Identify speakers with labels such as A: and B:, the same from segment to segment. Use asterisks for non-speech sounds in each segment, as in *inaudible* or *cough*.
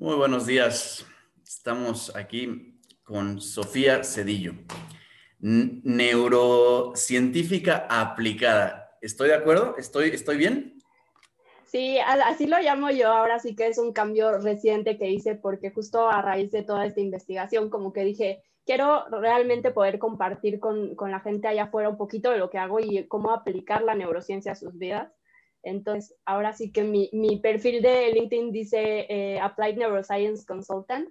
A: Muy buenos días. Estamos aquí con Sofía Cedillo, neurocientífica aplicada. ¿Estoy de acuerdo? ¿Estoy, estoy bien?
B: Sí, así lo llamo yo. Ahora sí que es un cambio reciente que hice porque justo a raíz de toda esta investigación, como que dije, quiero realmente poder compartir con, con la gente allá afuera un poquito de lo que hago y cómo aplicar la neurociencia a sus vidas. Entonces, ahora sí que mi, mi perfil de LinkedIn dice eh, Applied Neuroscience Consultant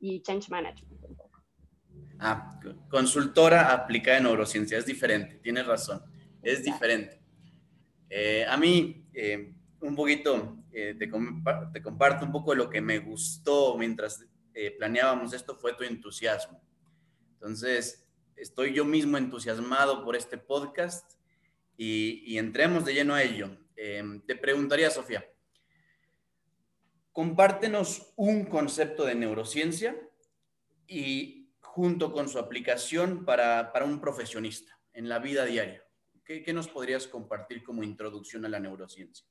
B: y Change Management.
A: Ah, consultora aplicada en neurociencia, es diferente, tienes razón, es diferente. Eh, a mí, eh, un poquito, te, te, comparto un poco de lo que me gustó mientras planeábamos esto, fue tu entusiasmo. Entonces, estoy yo mismo entusiasmado por este podcast y, y entremos de lleno a ello. Em, te preguntaría, Sofía, compártenos un concepto de neurociencia y junto con su aplicación para, un profesionista en la vida diaria. ¿Qué, ¿Qué, nos podrías compartir como introducción a la neurociencia?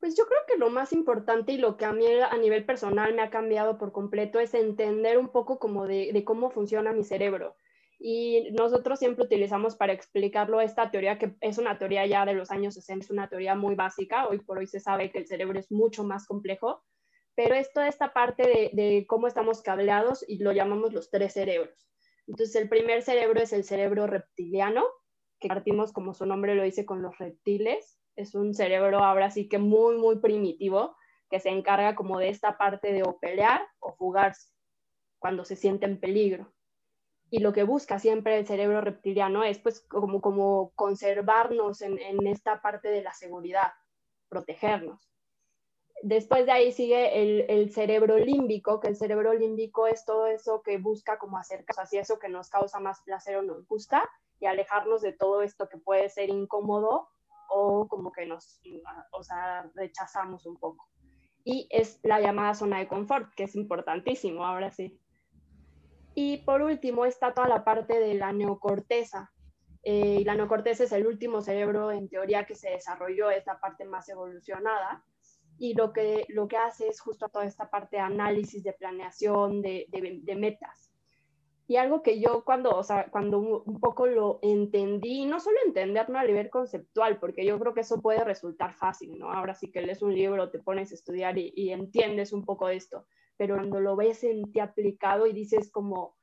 B: Pues yo creo que lo más importante y lo que a mí a nivel personal me ha cambiado por completo es entender un poco como de cómo funciona mi cerebro. Y nosotros siempre utilizamos para explicarlo esta teoría, que es una teoría ya de los años 60, es una teoría muy básica, hoy por hoy se sabe que el cerebro es mucho más complejo, pero es toda esta parte de, de cómo estamos cableados y lo llamamos los tres cerebros. Entonces, el primer cerebro es el cerebro reptiliano, que partimos, como su nombre lo dice, con los reptiles. Es un cerebro ahora sí que muy, muy primitivo, que se encarga como de esta parte de o pelear o fugarse cuando se siente en peligro y lo que busca siempre el cerebro reptiliano es pues como, conservarnos en, esta parte de la seguridad, protegernos. Después de ahí sigue el, el, cerebro límbico, que el cerebro límbico es todo eso que busca como acercarnos hacia eso que nos causa más placer o nos gusta y alejarnos de todo esto que puede ser incómodo o como que nos, o sea, rechazamos un poco. Y es la llamada zona de confort, que es importantísimo, ahora sí. Y por último está toda la parte de la neocorteza. Eh, la neocorteza es el último cerebro en teoría que se desarrolló, es la parte más evolucionada. Y lo que, lo que hace es justo toda esta parte de análisis, de planeación, de, de, metas. Y algo que yo cuando, o sea, cuando un, poco lo entendí, no solo entenderlo a nivel conceptual, porque yo creo que eso puede resultar fácil, ¿no? Ahora sí que lees un libro, te pones a estudiar y, y entiendes un poco de esto, pero cuando lo ves en ti aplicado y dices como,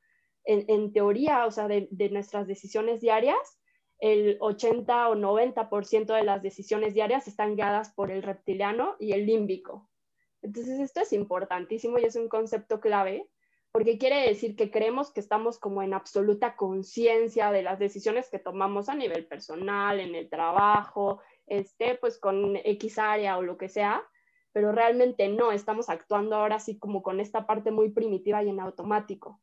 B: en, teoría, o sea, de, nuestras decisiones diarias, el 80 o 90% de las decisiones diarias están guiadas por el reptiliano y el límbico. Entonces, esto es importantísimo y es un concepto clave porque quiere decir que creemos que estamos como en absoluta conciencia de las decisiones que tomamos a nivel personal, en el trabajo, este, pues con X área o lo que sea, pero realmente no, estamos actuando ahora así como con esta parte muy primitiva y en automático.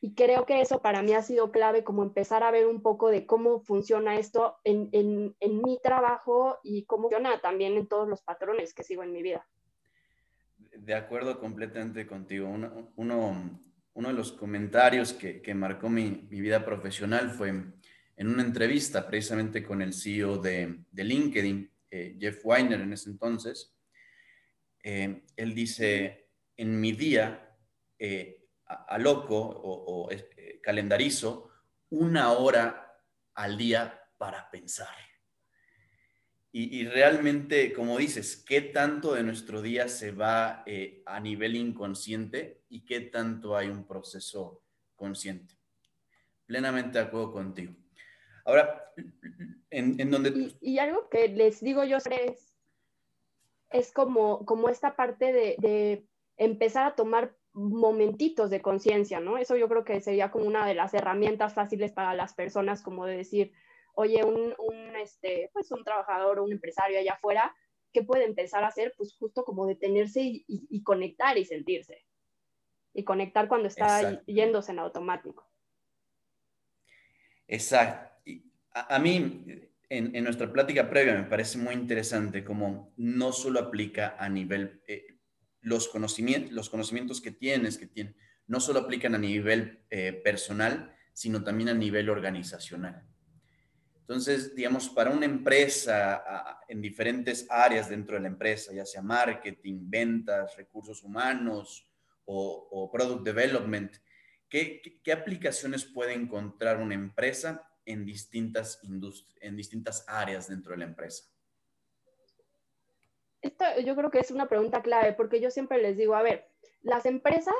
B: Y creo que eso para mí ha sido clave, como empezar a ver un poco de cómo funciona esto en, en, en mi trabajo y cómo funciona también en todos los patrones que sigo en mi vida.
A: De acuerdo completamente contigo. Uno, uno, uno de los comentarios que, que marcó mi, mi, vida profesional fue en una entrevista precisamente con el CEO de, de LinkedIn, eh, Jeff Weiner en ese entonces, eh, él dice, en mi día, eh, a, loco o, calendarizo una hora al día para pensar. Y, realmente, como dices, ¿qué tanto de nuestro día se va a nivel inconsciente y qué tanto hay un proceso consciente? Plenamente de acuerdo contigo. Ahora, en, donde...
B: Y, algo que les digo yo es, es como, como esta parte de, de empezar a tomar momentitos de conciencia, ¿no? Eso yo creo que sería como una de las herramientas fáciles para las personas, como de decir, oye, un, un, este, pues un trabajador o un empresario allá afuera, ¿qué puede empezar a hacer? Pues justo como detenerse y, y, conectar y sentirse. Y conectar cuando está yéndose en automático.
A: Exacto a, mí, en, nuestra plática previa, me parece muy interesante cómo no solo aplica a nivel, eh, los, conocimientos, los conocimientos que tienes, que tienes, no solo aplican a nivel eh, personal, sino también a nivel organizacional. Entonces, digamos, para una empresa en diferentes áreas dentro de la empresa, ya sea marketing, ventas, recursos humanos o, product development, ¿qué, ¿qué, aplicaciones puede encontrar una empresa en distintas, en distintas áreas dentro de la empresa?
B: Esto yo creo que es una pregunta clave porque yo siempre les digo, a ver, las empresas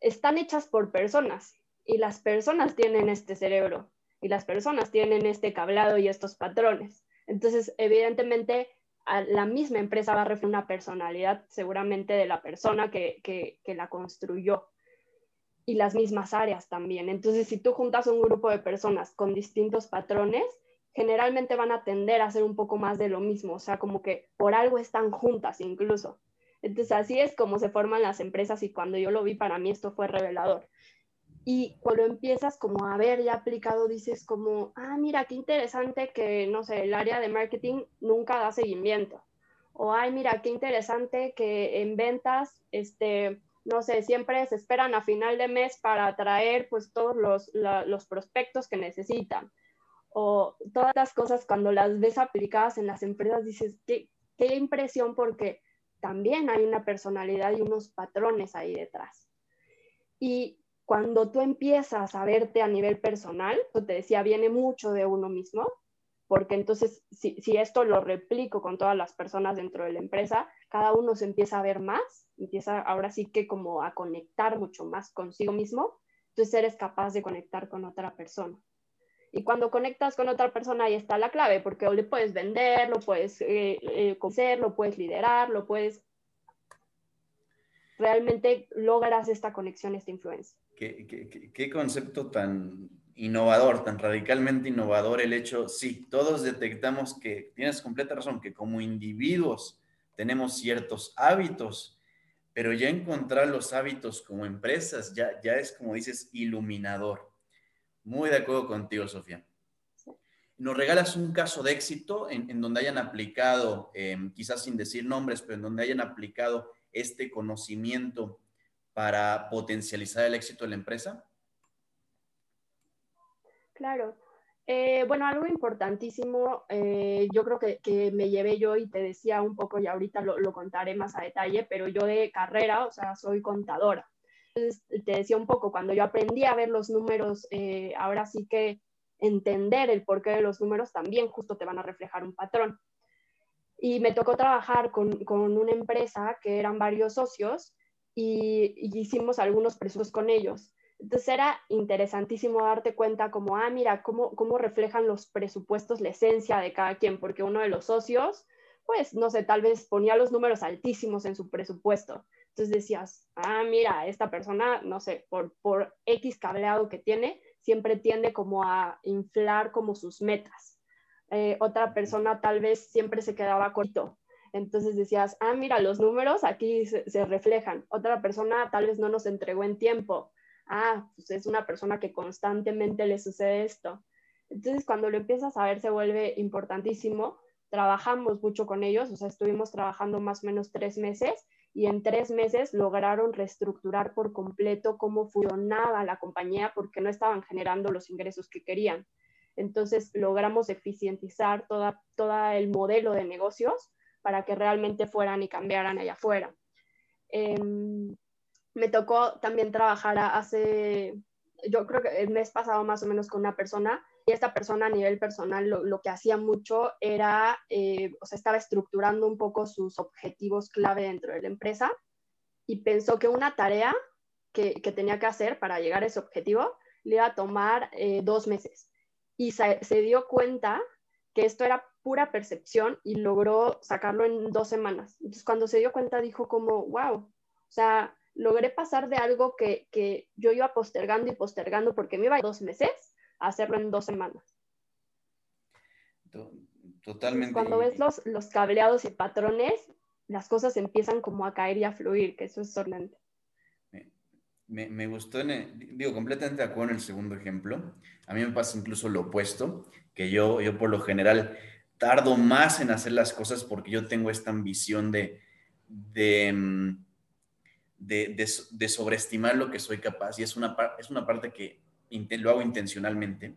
B: están hechas por personas y las personas tienen este cerebro y las personas tienen este cableado y estos patrones. Entonces, evidentemente, la misma empresa va a reflejar una personalidad seguramente de la persona que, que, la construyó y las mismas áreas también. Entonces, si tú juntas un grupo de personas con distintos patrones, generalmente van a tender a hacer un poco más de lo mismo, o sea, como que por algo están juntas incluso. Entonces, así es como se forman las empresas y cuando yo lo vi, para mí esto fue revelador. Y cuando empiezas como a ver ya aplicado, dices como, ah, mira, qué interesante que, no sé, el área de marketing nunca da seguimiento. O, ay, mira, qué interesante que en ventas, este, no sé, siempre se esperan a final de mes para traer pues todos los, los prospectos que necesitan. O todas las cosas cuando las ves aplicadas en las empresas, dices, qué, qué impresión porque también hay una personalidad y unos patrones ahí detrás. Y cuando tú empiezas a verte a nivel personal, te decía, viene mucho de uno mismo, porque entonces si, esto lo replico con todas las personas dentro de la empresa, cada uno se empieza a ver más, empieza ahora sí que como a conectar mucho más consigo mismo, entonces eres capaz de conectar con otra persona. Y cuando conectas con otra persona, ahí está la clave, porque le puedes vender, lo puedes eh, eh, conocer, lo puedes liderar, lo puedes... Realmente logras esta conexión, esta influencia
A: qué, concepto tan innovador, tan radicalmente innovador el hecho, sí, todos detectamos que, tienes completa razón, que como individuos tenemos ciertos hábitos, pero ya encontrar los hábitos como empresas ya, ya es, como dices, iluminador. Muy de acuerdo contigo, Sofía. Nos regalas un caso de éxito en, donde hayan aplicado, em, quizás sin decir nombres, pero en donde hayan aplicado este conocimiento para potencializar el éxito de la empresa?
B: Claro. Eh, bueno, algo importantísimo, eh, yo creo que, que, me llevé yo y te decía un poco, y ahorita lo, lo, contaré más a detalle, pero yo de carrera, o sea, soy contadora. Te decía un poco, cuando yo aprendí a ver los números, eh, ahora sí que entender el porqué de los números también justo te van a reflejar un patrón. Y me tocó trabajar con, con una empresa que eran varios socios y, hicimos algunos presupuestos con ellos. Entonces era interesantísimo darte cuenta como, ah, mira, cómo, cómo reflejan los presupuestos la esencia de cada quien, porque uno de los socios, pues, no sé, tal vez ponía los números altísimos en su presupuesto. Entonces decías, ah, mira, esta persona, no sé, por, por X cableado que tiene, siempre tiende como a inflar como sus metas. Eh, otra persona tal vez siempre se quedaba corto. Entonces decías, ah, mira, los números aquí se, reflejan. Otra persona tal vez no nos entregó en tiempo. Ah, pues es una persona que constantemente le sucede esto. Entonces, cuando lo empiezas a ver, se vuelve importantísimo. Trabajamos mucho con ellos, o sea, estuvimos trabajando más o menos tres meses y en tres meses lograron reestructurar por completo cómo funcionaba la compañía porque no estaban generando los ingresos que querían. Entonces, logramos eficientizar toda, todo el modelo de negocios para que realmente fueran y cambiaran allá afuera. Em, me tocó también trabajar hace, yo creo que el mes pasado más o menos con una persona y esta persona a nivel personal lo, que hacía mucho era, eh, o sea, estaba estructurando un poco sus objetivos clave dentro de la empresa y pensó que una tarea que, tenía que hacer para llegar a ese objetivo le iba a tomar eh, dos meses. Y se dio cuenta que esto era pura percepción y logró sacarlo en dos semanas. Entonces, cuando se dio cuenta, dijo como, wow, o sea, logré pasar de algo que, que yo iba postergando y postergando porque me iba dos meses a hacerlo en dos semanas.
A: Totalmente.
B: cuando ves los, los cableados y patrones, las cosas empiezan como a caer y a fluir, que eso es sorprendente.
A: Me, me, gustó, digo, completamente de acuerdo en el segundo ejemplo. A mí me pasa incluso lo opuesto, que yo, yo por lo general tardo más en hacer las cosas porque yo tengo esta ambición de, de, de, sobreestimar lo que soy capaz y es una, es una parte que lo hago intencionalmente.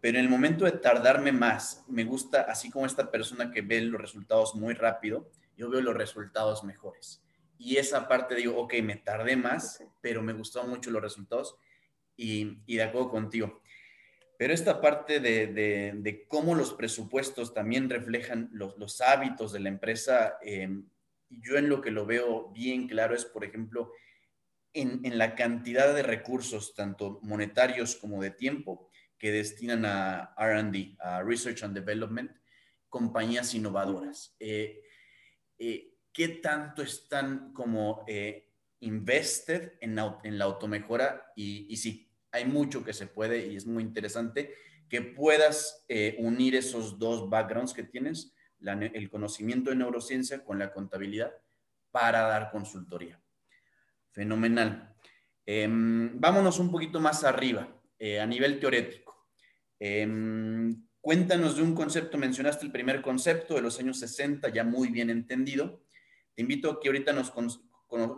A: pero en el momento de tardarme más, me gusta, así como esta persona que ve los resultados muy rápido, yo veo los resultados mejores. Y esa parte digo, ok, me tardé más, pero me gustaron mucho los resultados y, y de acuerdo contigo. Pero esta parte de, de, cómo los presupuestos también reflejan los, los hábitos de la empresa, eh, yo en lo que lo veo bien claro es, por ejemplo, en, en, la cantidad de recursos, tanto monetarios como de tiempo, que destinan a RD, a Research and Development, compañías innovadoras. Eh, eh, ¿Qué tanto están como invested en, en, la automejora? Y, y sí, hay mucho que se puede y es muy interesante que puedas eh, unir esos dos backgrounds que tienes, el conocimiento de neurociencia con la contabilidad para dar consultoría. Fenomenal. Em, vámonos un poquito más arriba, eh, a nivel teorético. Em, cuéntanos de un concepto, mencionaste el primer concepto de los años 60, ya muy bien entendido. Te invito a que ahorita nos,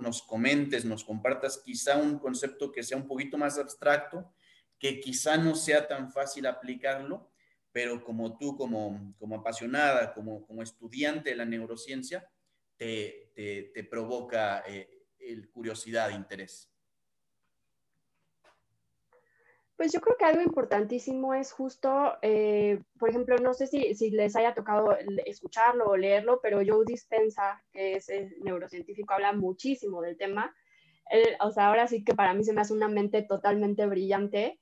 A: nos comentes, nos compartas quizá un concepto que sea un poquito más abstracto, que quizá no sea tan fácil aplicarlo, pero como tú, como, como apasionada, como, como estudiante de la neurociencia, te, te, provoca eh, el curiosidad, interés.
B: Pues yo creo que algo importantísimo es justo, eh, por ejemplo, no sé si, si, les haya tocado escucharlo o leerlo, pero Joe Dispensa, que es neurocientífico, habla muchísimo del tema. o sea, ahora sí que para mí se me hace una mente totalmente brillante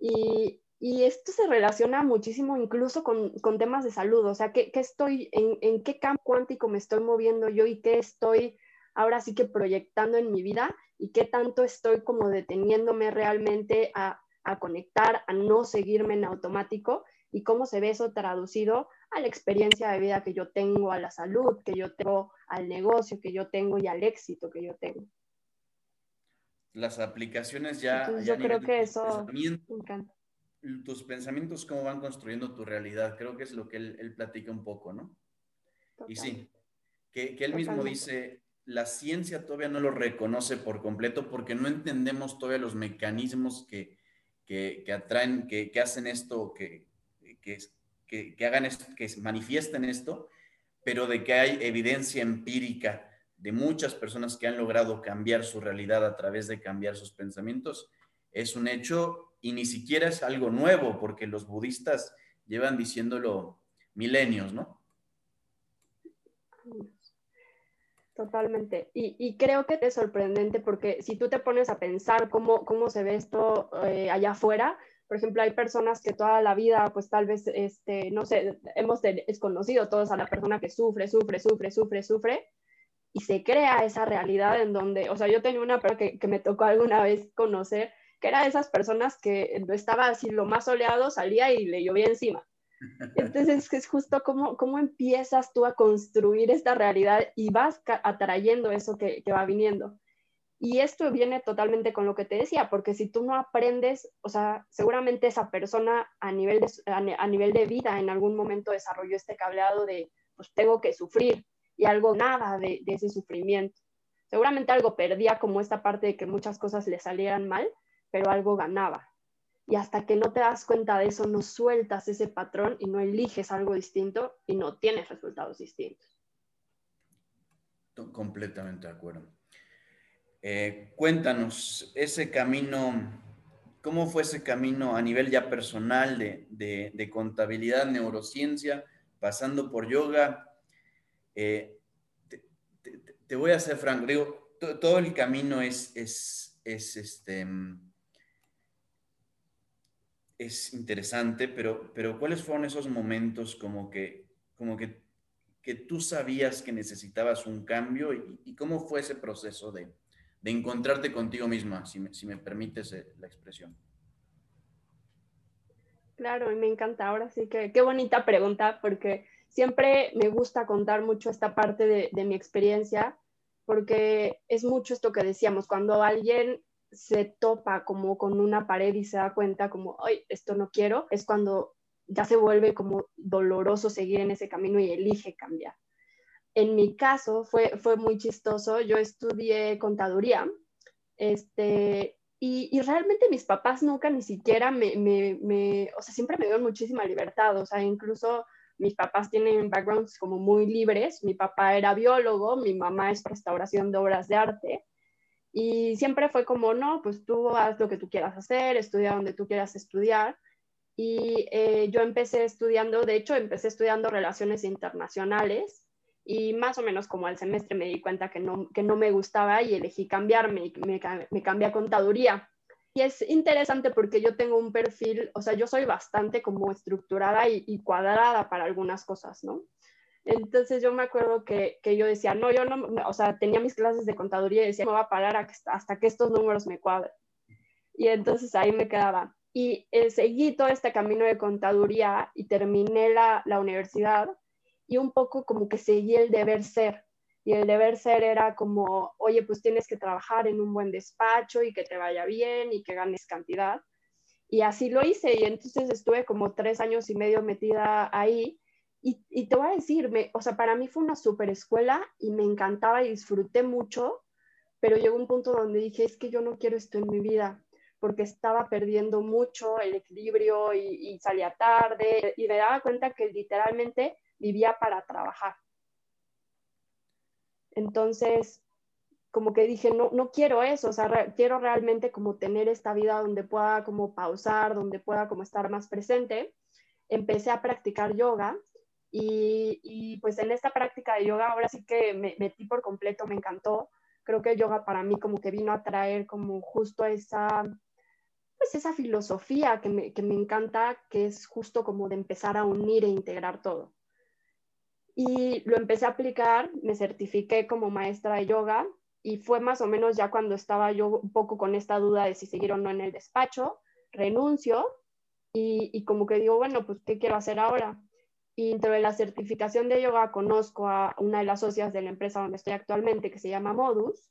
B: y, y esto se relaciona muchísimo incluso con, con temas de salud, o sea, ¿qué, qué estoy, en, en qué campo cuántico me estoy moviendo yo y qué estoy ahora sí que proyectando en mi vida y qué tanto estoy como deteniéndome realmente a a conectar, a no seguirme en automático y cómo se ve eso traducido a la experiencia de vida que yo tengo, a la salud que yo tengo, al negocio que yo tengo y al éxito que yo tengo.
A: Las aplicaciones ya...
B: yo creo que eso...
A: Tus pensamientos, cómo van construyendo tu realidad, creo que es lo que él, platica un poco, ¿no? Y sí, que, él mismo dice, la ciencia todavía no lo reconoce por completo porque no entendemos todavía los mecanismos que, que, atraen, que, hacen esto, que, que, que hagan esto, que manifiesten esto, pero de que hay evidencia empírica de muchas personas que han logrado cambiar su realidad a través de cambiar sus pensamientos, es un hecho y ni siquiera es algo nuevo, porque los budistas llevan diciéndolo milenios, ¿no?
B: Totalmente. Y, creo que es sorprendente porque si tú te pones a pensar cómo, cómo se ve esto eh, allá afuera, por ejemplo, hay personas que toda la vida, pues tal vez, este, no sé, hemos desconocido todos a la persona que sufre, sufre, sufre, sufre, sufre, y se crea esa realidad en donde, o sea, yo tenía una persona que, que me tocó alguna vez conocer, que era de esas personas que estaba así lo más soleado, salía y le llovía encima. *laughs* Entonces es justo cómo, cómo empiezas tú a construir esta realidad y vas atrayendo eso que, que va viniendo. Y esto viene totalmente con lo que te decía, porque si tú no aprendes, o sea, seguramente esa persona a nivel de, a, nivel de vida en algún momento desarrolló este cableado de, pues tengo que sufrir y algo nada de, de ese sufrimiento. Seguramente algo perdía como esta parte de que muchas cosas le salieran mal, pero algo ganaba. Y hasta que no te das cuenta de eso, no sueltas ese patrón y no eliges algo distinto y no tienes resultados distintos.
A: Completamente de acuerdo. Eh, cuéntanos ese camino, ¿cómo fue ese camino a nivel ya personal de, contabilidad, neurociencia, pasando por yoga? Eh, te, voy a hacer franco, digo, todo el camino es, es, es este, es interesante, pero, pero ¿cuáles fueron esos momentos como que, como que, que tú sabías que necesitabas un cambio y, cómo fue ese proceso de, de, encontrarte contigo misma, si me, si me permites eh, la expresión?
B: Claro, y me encanta. Ahora sí que qué bonita pregunta, porque siempre me gusta contar mucho esta parte de, de mi experiencia, porque es mucho esto que decíamos, cuando alguien se topa como con una pared y se da cuenta como, ay, esto no quiero, es cuando ya se vuelve como doloroso seguir en ese camino y elige cambiar. En mi caso fue, fue muy chistoso, yo estudié contaduría este, Y, realmente mis papás nunca ni siquiera me, me, me, o sea, siempre me dieron muchísima libertad, o sea, incluso mis papás tienen backgrounds como muy libres, mi papá era biólogo, mi mamá es restauración de obras de arte, y siempre fue como, no, pues tú haz lo que tú quieras hacer, estudia donde tú quieras estudiar, y eh, yo empecé estudiando, de hecho, empecé estudiando relaciones internacionales, y más o menos como al semestre me di cuenta que no, que no me gustaba y elegí cambiarme y me, me cambié a contaduría. Y es interesante porque yo tengo un perfil, o sea, yo soy bastante como estructurada y, cuadrada para algunas cosas, ¿no? Entonces yo me acuerdo que, que, yo decía, no, yo no, o sea, tenía mis clases de contaduría y decía, me voy a parar hasta que estos números me cuadren. Y entonces ahí me quedaba. Y eh, seguí todo este camino de contaduría y terminé la, la universidad y un poco como que seguí el deber ser. Y el deber ser era como, oye, pues tienes que trabajar en un buen despacho y que te vaya bien y que ganes cantidad. Y así lo hice y entonces estuve como tres años y medio metida ahí. Y, y te voy a decir, me, o sea, para mí fue una super escuela y me encantaba y disfruté mucho, pero llegó un punto donde dije, es que yo no quiero esto en mi vida, porque estaba perdiendo mucho el equilibrio y, salía tarde y me daba cuenta que literalmente vivía para trabajar. Entonces, como que dije, no, no quiero eso, o sea, quiero realmente como tener esta vida donde pueda como pausar, donde pueda como estar más presente. Empecé a practicar yoga y, pues en esta práctica de yoga ahora sí que me metí por completo, me encantó. Creo que el yoga para mí como que vino a traer como justo esa, pues esa filosofía que me, que me encanta, que es justo como de empezar a unir e integrar todo. Y lo empecé a aplicar, me certifiqué como maestra de yoga y fue más o menos ya cuando estaba yo un poco con esta duda de si seguir o no en el despacho, renuncio y, y como que digo, bueno, pues ¿qué quiero hacer ahora? Y dentro de la certificación de yoga conozco a una de las socias de la empresa donde estoy actualmente que se llama Modus.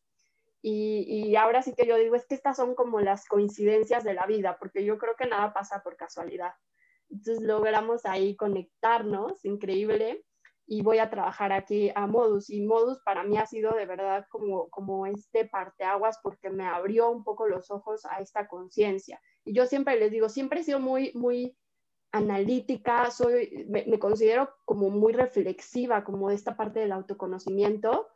B: Y, y, ahora sí que yo digo, es que estas son como las coincidencias de la vida, porque yo creo que nada pasa por casualidad. Entonces logramos ahí conectarnos, increíble y voy a trabajar aquí a Modus. Y Modus para mí ha sido de verdad como, como este parteaguas porque me abrió un poco los ojos a esta conciencia. Y yo siempre les digo, siempre he sido muy, muy analítica, soy, me, considero como muy reflexiva, como de esta parte del autoconocimiento,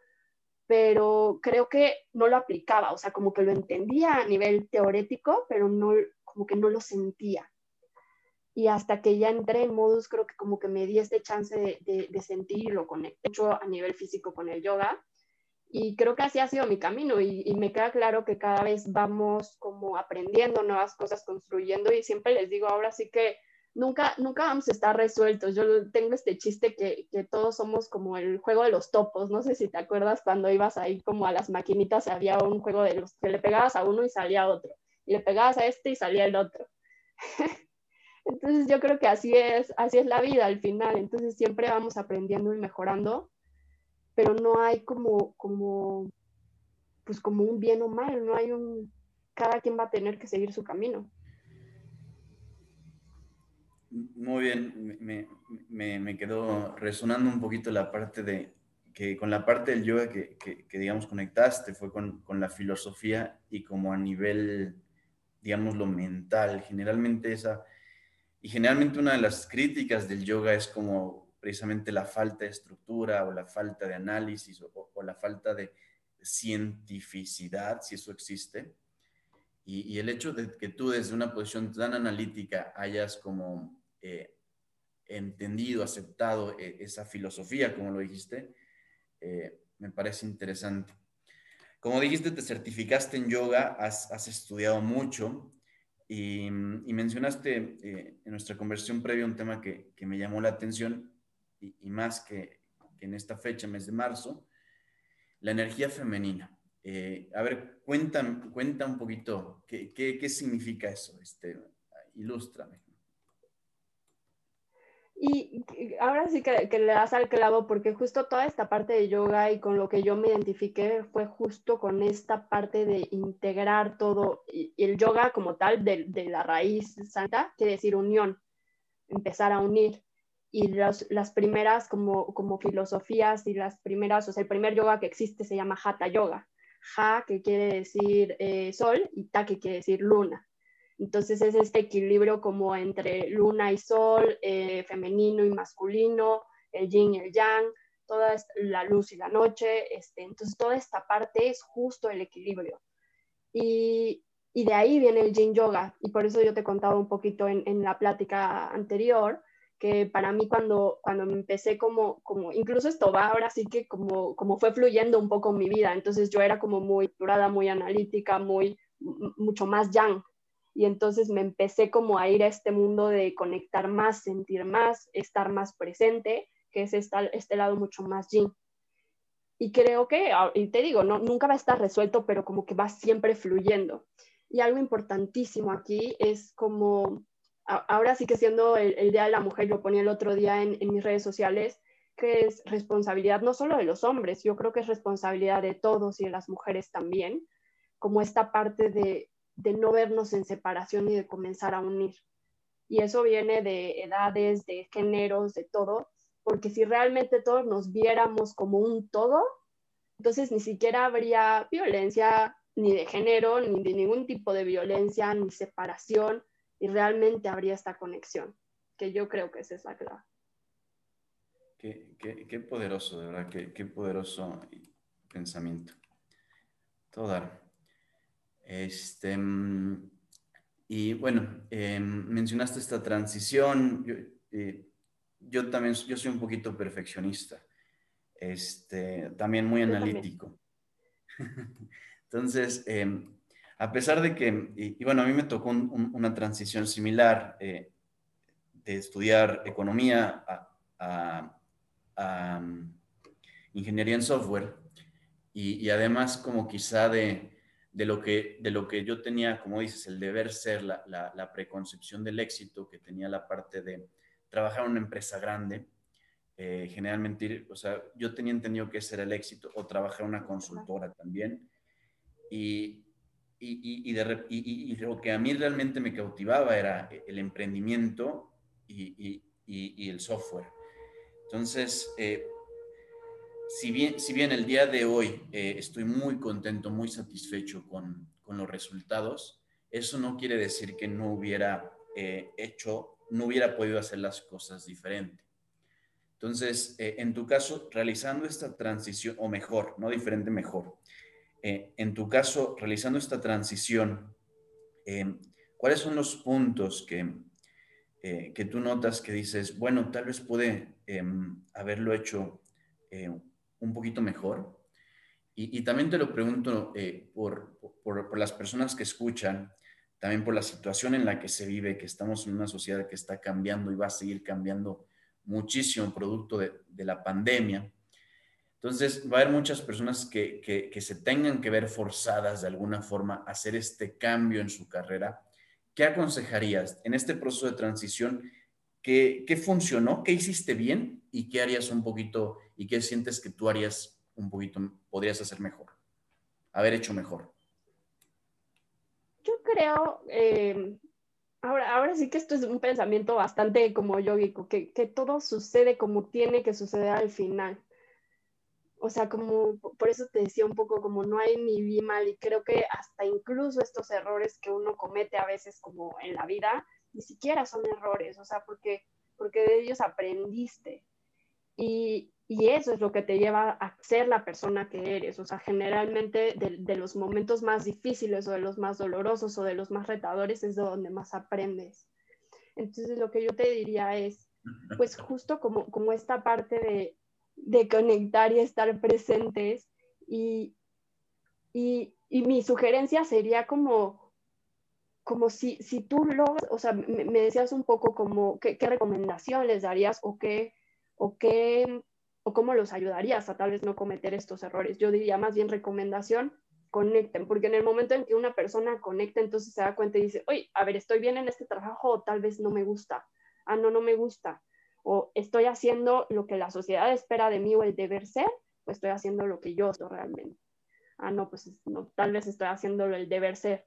B: pero creo que no lo aplicaba, o sea, como que lo entendía a nivel teórico, pero no, como que no lo sentía y hasta que ya entré en modus, creo que como que me di este chance de, de, conecté mucho a nivel físico con el yoga. Y creo que así ha sido mi camino y, y, me queda claro que cada vez vamos como aprendiendo nuevas cosas, construyendo y siempre les digo, ahora sí que nunca, nunca vamos a estar resueltos. Yo tengo este chiste que, que todos somos como el juego de los topos. No sé si te acuerdas cuando ibas ahí como a las maquinitas, había un juego de los que le pegabas a uno y salía otro. Y le pegabas a este y salía el otro. *laughs* Entonces yo creo que así es, así es la vida al final. Entonces siempre vamos aprendiendo y mejorando, pero no hay como, como, pues como un bien o mal, no hay un, cada quien va a tener que seguir su camino.
A: Muy bien, me, me, quedó resonando un poquito la parte de, que con la parte del yoga que, que, digamos, conectaste fue con, con, la filosofía y como a nivel, digamos, lo mental. Generalmente esa, y generalmente una de las críticas del yoga es como precisamente la falta de estructura o la falta de análisis o, la falta de cientificidad, si eso existe. Y, el hecho de que tú desde una posición tan analítica hayas como eh, entendido, aceptado eh, esa filosofía, como lo dijiste, eh, me parece interesante. Como dijiste, te certificaste en yoga, has, has estudiado mucho y, mencionaste eh, en nuestra conversación previa un tema que, que me llamó la atención y, más que, que, en esta fecha, mes de marzo, la energía femenina. Eh, a ver, cuenta, cuenta un poquito qué, qué, qué significa eso, este, ilústrame.
B: Y ahora sí que, le das al clavo porque justo toda esta parte de yoga y con lo que yo me identifiqué fue justo con esta parte de integrar todo. El yoga como tal, de, de, la raíz santa, quiere decir unión, empezar a unir. Y las, las primeras como, como filosofías y las primeras, o sea, el primer yoga que existe se llama Hatha Yoga. Ja, que quiere decir eh, sol, y Ta, que quiere decir luna. Entonces es este equilibrio como entre luna y sol, eh, femenino y masculino, el yin y el yang, toda la luz y la noche. Este, entonces toda esta parte es justo el equilibrio. Y, y, de ahí viene el yin yoga. Y por eso yo te contaba un poquito en, en la plática anterior, que para mí cuando, cuando me empecé como, como, incluso esto va ahora sí que como, como fue fluyendo un poco mi vida, entonces yo era como muy durada, muy analítica, muy, mucho más yang, y entonces me empecé como a ir a este mundo de conectar más, sentir más, estar más presente, que es este, este lado mucho más yin. Y creo que, ah, y te digo, no, nunca va a estar resuelto, pero como que va siempre fluyendo. Y algo importantísimo aquí es como ahora sí que siendo el, Día de la Mujer, lo ponía el otro día en, mis redes sociales, que es responsabilidad no solo de los hombres, yo creo que es responsabilidad de todos y de las mujeres también, como esta parte de, de no vernos en separación y de comenzar a unir. Y eso viene de edades, de géneros, de todo, porque si realmente todos nos viéramos como un todo, entonces ni siquiera habría violencia ni de género, ni de ningún tipo de violencia, ni separación, y realmente habría esta conexión, que yo creo que esa es la clave.
A: Qué, qué, poderoso, de verdad, qué, qué, poderoso pensamiento. Todo Este, mm, y bueno, em, mencionaste esta transición. Yo, eh, yo, también yo soy un poquito perfeccionista, este, también muy analítico. *laughs* Entonces, eh, a pesar de que, y, bueno, a mí me tocó una transición similar eh, de estudiar economía a, um, ingeniería en software y, además como quizá de, de, lo que, de lo que yo tenía, como dices, el deber ser, la, la, preconcepción del éxito, que tenía la parte de trabajar en una empresa grande, eh, generalmente, o sea, yo tenía entendido que ese era el éxito, o trabajar en una consultora también. Y, y, lo que a mí realmente me cautivaba era el emprendimiento y, el software. Entonces, eh, si, bien, si bien el día de hoy eh, estoy muy contento, muy satisfecho con, los resultados, eso no quiere decir que no hubiera eh, hecho, no hubiera podido hacer las cosas diferente. Entonces, en tu caso, realizando esta transición, o mejor, no diferente, mejor, eh, en tu caso, realizando esta transición, eh, ¿cuáles son los puntos que, eh, que tú notas que dices, bueno, tal vez pude em, haberlo hecho un poquito mejor? Y, también te lo pregunto por, por, las personas que escuchan, también por la situación en la que se vive, que estamos en una sociedad que está cambiando y va a seguir cambiando muchísimo producto de, de la pandemia. Entonces, va a haber muchas personas que, que, se tengan que ver forzadas de alguna forma a hacer este cambio en su carrera. ¿Qué aconsejarías en este proceso de transición? ¿Qué, ¿Qué, funcionó? ¿Qué hiciste bien? ¿Y qué harías un poquito? ¿Y qué sientes que tú harías un poquito, podrías hacer mejor? Haber hecho mejor.
B: Yo creo, eh, ahora, ahora sí que esto es un pensamiento bastante como yogico, que, que todo sucede como tiene que suceder al final o sea, como por eso te decía un poco como no hay ni bien mal y creo que hasta incluso estos errores que uno comete a veces como en la vida, ni siquiera son errores, o sea, porque, porque de ellos aprendiste. Y, y eso es lo que te lleva a ser la persona que eres. O sea, generalmente de, de, los momentos más difíciles o de los más dolorosos o de los más retadores es de donde más aprendes. Entonces, lo que yo te diría es, pues justo como, como esta parte de, de conectar y estar presentes. Y, y, mi sugerencia sería como, como si, si tú lo, o sea, me, decías un poco como qué, recomendación les darías o qué, o qué, o cómo los ayudarías a tal vez no cometer estos errores. Yo diría más bien recomendación, conecten, porque en el momento en que una persona conecta, entonces se da cuenta y dice, oye, a ver, estoy bien en este trabajo o tal vez no me gusta. Ah, no, no me gusta o estoy haciendo lo que la sociedad espera de mí o el deber ser, o estoy haciendo lo que yo soy realmente. Ah, no, pues no, tal vez estoy haciendo el deber ser.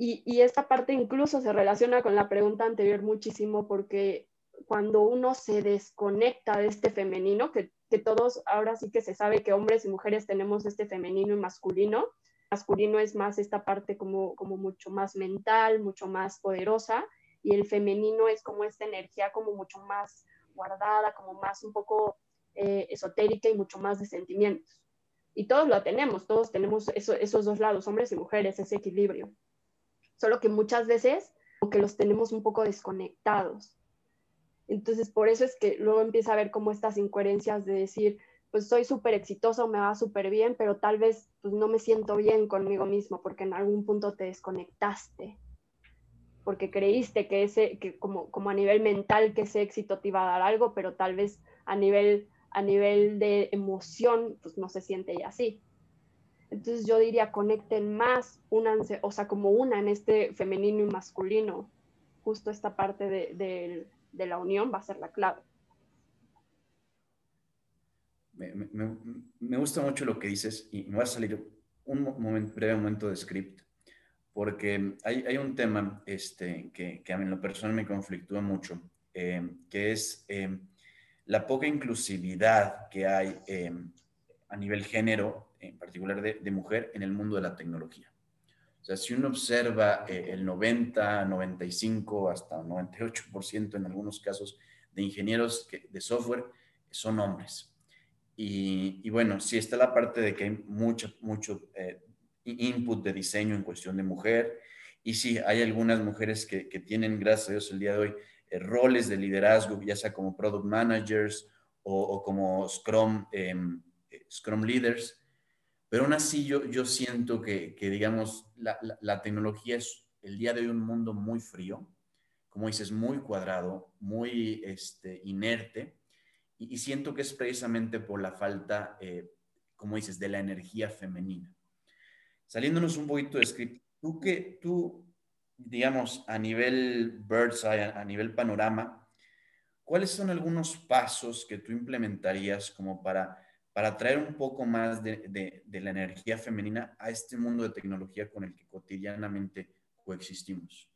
B: Y, esta parte incluso se relaciona con la pregunta anterior muchísimo porque cuando uno se desconecta de este femenino, que todos, ahora sí que se sabe que hombres y mujeres tenemos este femenino y masculino. Masculino es más esta parte como, como mucho más mental, mucho más poderosa, y el femenino es como esta energía como mucho más guardada, como más un poco eh, esotérica y mucho más de sentimientos. Y todos lo tenemos, todos tenemos esos dos lados, hombres y mujeres, ese equilibrio. Solo que muchas veces que los tenemos un poco desconectados. Entonces, por eso es que luego empieza a ver como estas incoherencias de decir, pues soy súper exitoso, me va súper bien, pero tal vez pues, no me siento bien conmigo mismo porque en algún punto te desconectaste, porque creíste que ese, que como, como a nivel mental que ese éxito te iba a dar algo, pero tal vez a nivel, a nivel de emoción, pues no se siente ya así. Entonces yo diría, conecten más, únanse, o sea, como una en este femenino y masculino, justo esta parte de, de, la unión va a ser la clave.
A: Me, me, me, gusta mucho lo que dices y me va a salir un breve momento de script, porque hay, hay un tema este, que, que, a mí en lo personal me conflictúa mucho, eh, que es eh, la poca inclusividad que hay eh, a nivel género en particular de, mujer, en el mundo de la tecnología. O sea, si uno observa eh, el 90, 95, hasta 98% en algunos casos de ingenieros de software son hombres. Y, bueno, sí está la parte de que hay mucho, mucho eh, input de diseño en cuestión de mujer. Y sí, hay algunas mujeres que, tienen, gracias a Dios, el día de hoy, eh, roles de liderazgo, ya sea como product managers o, como Scrum, em, Scrum leaders. Pero aún así yo, yo siento que, que digamos, la, la, tecnología es el día de hoy un mundo muy frío, como dices, muy cuadrado, muy este, inerte, y, siento que es precisamente por la falta, eh, como dices, de la energía femenina. Saliéndonos un poquito de script, tú que tú, digamos, a nivel bird's eye, a nivel panorama, ¿cuáles son algunos pasos que tú implementarías como para para traer un poco más de, la energía femenina a este mundo de tecnología con el que cotidianamente coexistimos?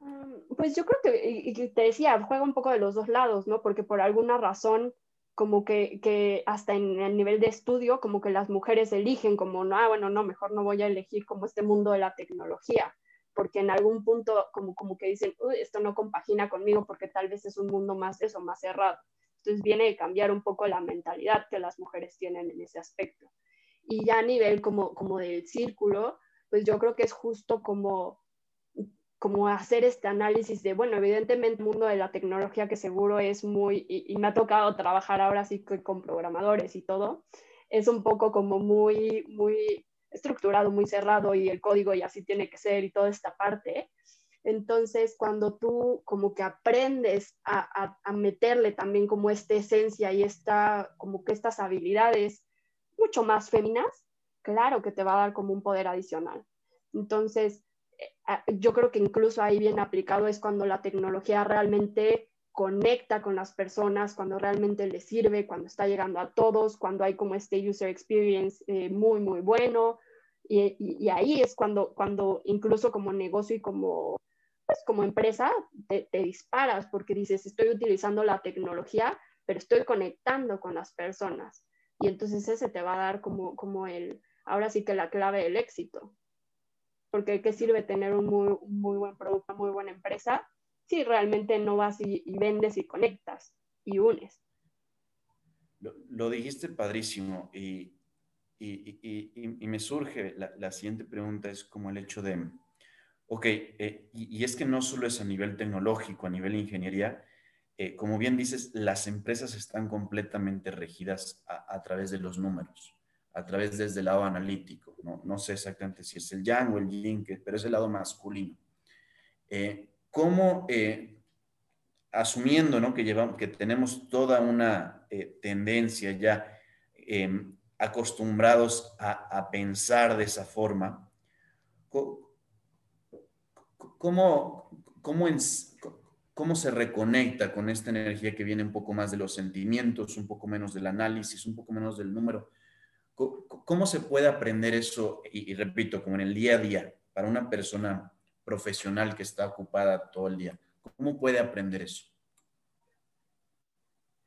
B: Mm, pues yo creo que, te decía, juega un poco de los dos lados, ¿no? Porque por alguna razón, como que, hasta en el nivel de estudio, como que las mujeres eligen como, no, ah, bueno, no, mejor no voy a elegir como este mundo de la tecnología, porque en algún punto como, como que dicen, esto no compagina conmigo porque tal vez es un mundo más eso, más cerrado. Entonces viene de cambiar un poco la mentalidad que las mujeres tienen en ese aspecto. Y ya a nivel como, como del círculo, pues yo creo que es justo como, como hacer este análisis de, bueno, evidentemente el mundo de la tecnología que seguro es muy, y, me ha tocado trabajar ahora sí con programadores y todo, es un poco como muy, muy estructurado, muy cerrado y el código y así tiene que ser y toda esta parte. Entonces, cuando tú como que aprendes a, meterle también como esta esencia y esta, como que estas habilidades mucho más féminas, claro que te va a dar como un poder adicional. Entonces, eh, yo creo que incluso ahí bien aplicado es cuando la tecnología realmente conecta con las personas, cuando realmente les sirve, cuando está llegando a todos, cuando hay como este user experience eh, muy, muy bueno. Y, y, ahí es cuando, cuando incluso como negocio y como pues como empresa te, disparas porque dices, estoy utilizando la tecnología, pero estoy conectando con las personas. Y entonces ese te va a dar como, como el, ahora sí que la clave del éxito. Porque ¿qué sirve tener un muy, muy buen producto, muy buena empresa si realmente no vas y, vendes y conectas y unes?
A: Lo, dijiste padrísimo y, y, y me surge la, la, siguiente pregunta, es como el hecho de, Ok, eh, y, es que no solo es a nivel tecnológico, a nivel ingeniería, eh, como bien dices, las empresas están completamente regidas a, través de los números, a través desde el lado analítico. No, sé exactamente si es el yang o el yin, pero es el lado masculino. Eh, ¿Cómo, asumiendo ¿no? que, llevamos, que tenemos toda una tendencia ya em, acostumbrados a, a pensar de esa forma, ¿cómo, cómo, cómo se reconecta con esta energía que viene un poco más de los sentimientos, un poco menos del análisis, un poco menos del número? ¿Cómo, se puede aprender eso? Y, repito, como en el día a día, para una persona profesional que está ocupada todo el día, ¿cómo puede aprender eso?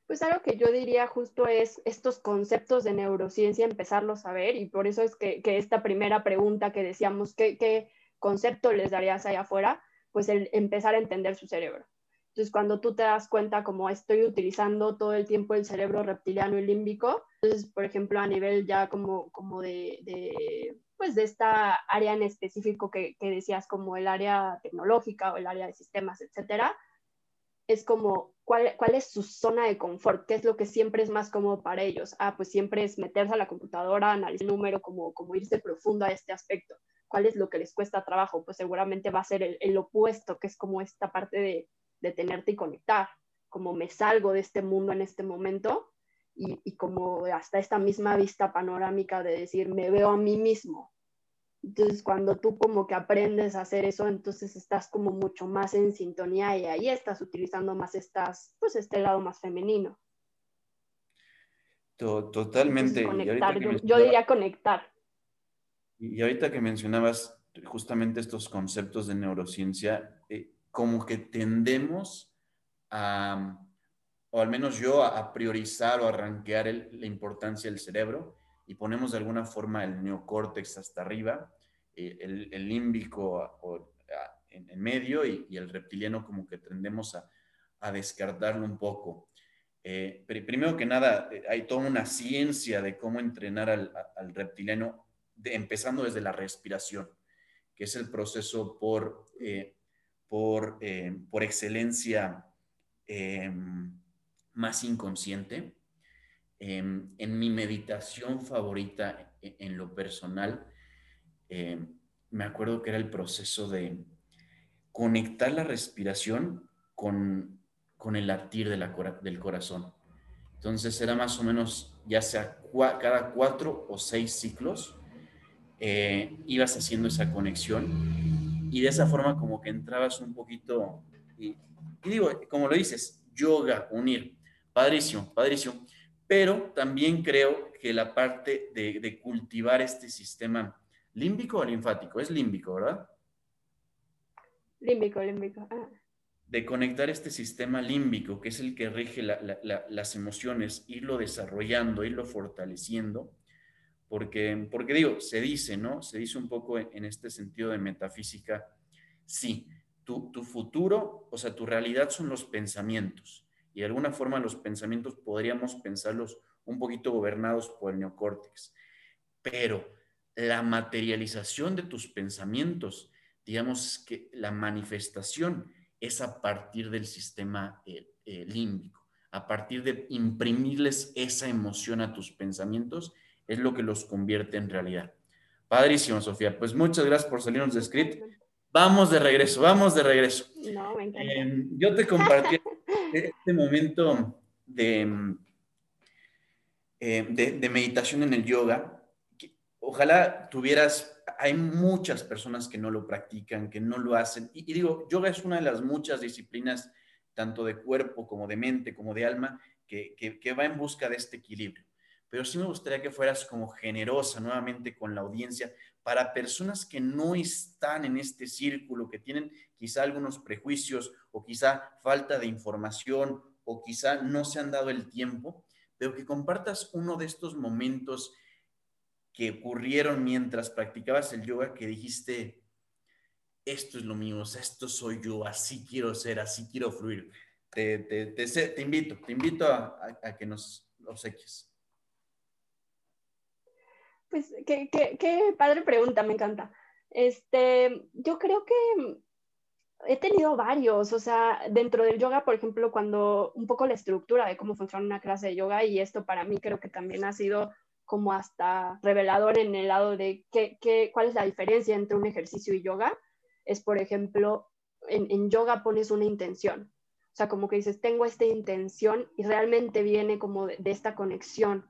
B: Pues algo que yo diría justo es estos conceptos de neurociencia, empezarlos a ver, y por eso es que, esta primera pregunta que decíamos, ¿qué, ¿qué, concepto les darías allá afuera? Pues el empezar a entender su cerebro. Entonces, cuando tú te das cuenta como estoy utilizando todo el tiempo el cerebro reptiliano y límbico, entonces, por ejemplo, a nivel ya como, como de, de pues de esta área en específico que, que decías, como el área tecnológica o el área de sistemas, etcétera, es como ¿cuál, cuál es su zona de confort, qué es lo que siempre es más cómodo para ellos. Ah, pues siempre es meterse a la computadora, analizar el número, como, como irse profundo a este aspecto. ¿Cuál es lo que les cuesta trabajo? Pues seguramente va a ser el, el opuesto, que es como esta parte de, de, tenerte y conectar, como me salgo de este mundo en este momento y, y como hasta esta misma vista panorámica de decir, me veo a mí mismo, entonces, cuando tú como que aprendes a hacer eso, entonces estás como mucho más en sintonía y ahí estás utilizando más estas, pues este lado más femenino.
A: Totalmente.
B: yo, diría conectar.
A: Y ahorita que mencionabas justamente estos conceptos de neurociencia, eh, como que tendemos a, o al menos yo, a, priorizar o a ranquear la importancia del cerebro y ponemos de alguna forma el neocórtex hasta arriba, eh, el, límbico en, medio y, el reptiliano como que tendemos a, descartarlo un poco. Eh, pero primero que nada, hay toda una ciencia de cómo entrenar al, reptiliano, empezando desde la respiración, que es el proceso por, por, por excelencia más inconsciente Em, en mi meditación favorita e, en, lo personal, em, me acuerdo que era el proceso de conectar la respiración con, con el latir de la, del corazón. Entonces era más o menos, ya sea cada cuatro o seis ciclos, eh, ibas haciendo esa conexión y de esa forma como que entrabas un poquito, y, y digo, como lo dices, yoga, unir, padrísimo, padrísimo pero también creo que la parte de, cultivar este sistema límbico o linfático, es límbico, ¿verdad?
B: Límbico, límbico.
A: De conectar este sistema límbico, que es el que rige las emociones, irlo desarrollando, irlo fortaleciendo, porque, porque digo, se dice, ¿no? Se dice un poco en, este sentido de metafísica, sí, tu, tu futuro, o sea, tu realidad son los pensamientos y de alguna forma los pensamientos podríamos pensarlos un poquito gobernados por el neocórtex. Pero la materialización de tus pensamientos, digamos que la manifestación es a partir del sistema eh, eh, límbico, a partir de imprimirles esa emoción a tus pensamientos, es lo que los convierte en realidad. Padrísimo, Sofía. Pues muchas gracias por salirnos de script. Vamos de regreso, vamos de regreso.
B: No, me encanta.
A: Em, yo te compartí *laughs* este momento de, eh, de, meditación en el yoga, ojalá tuvieras, hay muchas personas que no lo practican, que no lo hacen, y, digo, yoga es una de las muchas disciplinas, tanto de cuerpo como de mente, como de alma, que, que va en busca de este equilibrio. Pero sí me gustaría que fueras como generosa nuevamente con la audiencia para personas que no están en este círculo, que tienen quizá algunos prejuicios o quizá falta de información o quizá no se han dado el tiempo, pero que compartas uno de estos momentos que ocurrieron mientras practicabas el yoga que dijiste, esto es lo mío, esto soy yo, así quiero ser, así quiero fluir. Te, te, te, invito, te invito a, que nos obsequies.
B: Pues qué, qué, qué padre pregunta, me encanta. Este, yo creo que he tenido varios, o sea, dentro del yoga, por ejemplo, cuando un poco la estructura de cómo funciona una clase de yoga, y esto para mí creo que también ha sido como hasta revelador en el lado de qué, qué, cuál es la diferencia entre un ejercicio y yoga, es, por ejemplo, en, en yoga pones una intención, o sea, como que dices, tengo esta intención y realmente viene como de, de esta conexión,